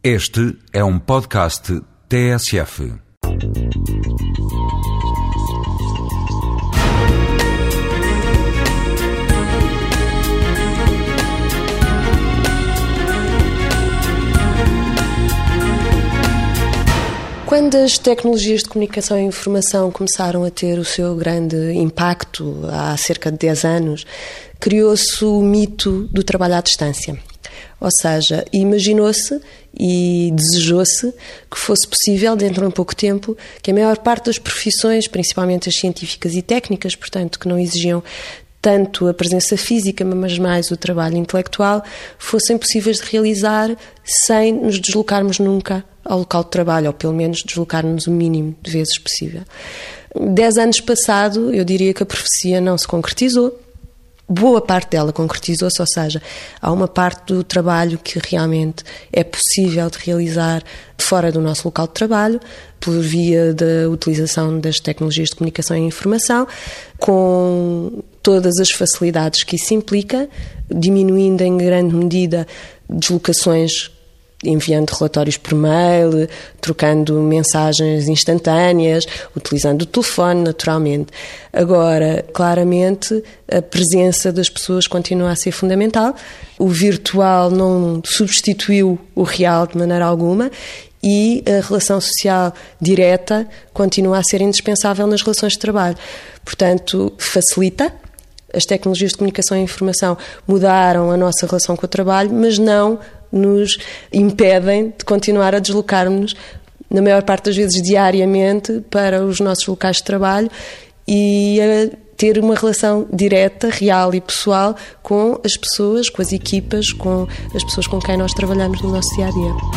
Este é um podcast TSF. Quando as tecnologias de comunicação e informação começaram a ter o seu grande impacto, há cerca de 10 anos, criou-se o mito do trabalho à distância. Ou seja, imaginou-se e desejou-se que fosse possível, dentro de um pouco tempo, que a maior parte das profissões, principalmente as científicas e técnicas, portanto, que não exigiam tanto a presença física, mas mais o trabalho intelectual, fossem possíveis de realizar sem nos deslocarmos nunca ao local de trabalho, ou pelo menos deslocarmos o mínimo de vezes possível. Dez anos passado, eu diria que a profecia não se concretizou, boa parte dela concretizou-se, ou seja, há uma parte do trabalho que realmente é possível de realizar fora do nosso local de trabalho, por via da utilização das tecnologias de comunicação e informação, com todas as facilidades que isso implica, diminuindo em grande medida deslocações enviando relatórios por mail, trocando mensagens instantâneas, utilizando o telefone, naturalmente. Agora, claramente, a presença das pessoas continua a ser fundamental. O virtual não substituiu o real de maneira alguma e a relação social direta continua a ser indispensável nas relações de trabalho. Portanto, facilita. As tecnologias de comunicação e informação mudaram a nossa relação com o trabalho, mas não nos impedem de continuar a deslocar-nos, na maior parte das vezes diariamente, para os nossos locais de trabalho e a ter uma relação direta, real e pessoal com as pessoas, com as equipas, com as pessoas com quem nós trabalhamos no nosso dia a dia.